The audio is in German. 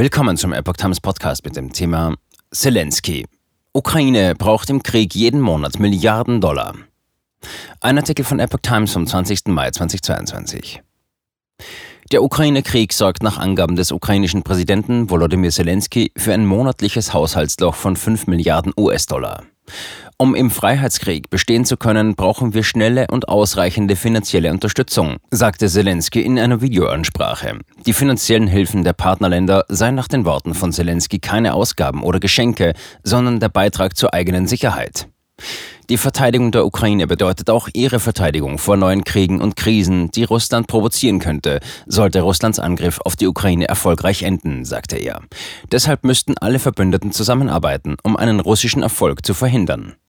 Willkommen zum Epoch Times Podcast mit dem Thema Zelensky. Ukraine braucht im Krieg jeden Monat Milliarden Dollar. Ein Artikel von Epoch Times vom 20. Mai 2022. Der Ukraine-Krieg sorgt nach Angaben des ukrainischen Präsidenten Volodymyr Zelensky für ein monatliches Haushaltsloch von 5 Milliarden US-Dollar. Um im Freiheitskrieg bestehen zu können, brauchen wir schnelle und ausreichende finanzielle Unterstützung, sagte Zelensky in einer Videoansprache. Die finanziellen Hilfen der Partnerländer seien nach den Worten von Zelensky keine Ausgaben oder Geschenke, sondern der Beitrag zur eigenen Sicherheit. Die Verteidigung der Ukraine bedeutet auch ihre Verteidigung vor neuen Kriegen und Krisen, die Russland provozieren könnte, sollte Russlands Angriff auf die Ukraine erfolgreich enden, sagte er. Deshalb müssten alle Verbündeten zusammenarbeiten, um einen russischen Erfolg zu verhindern.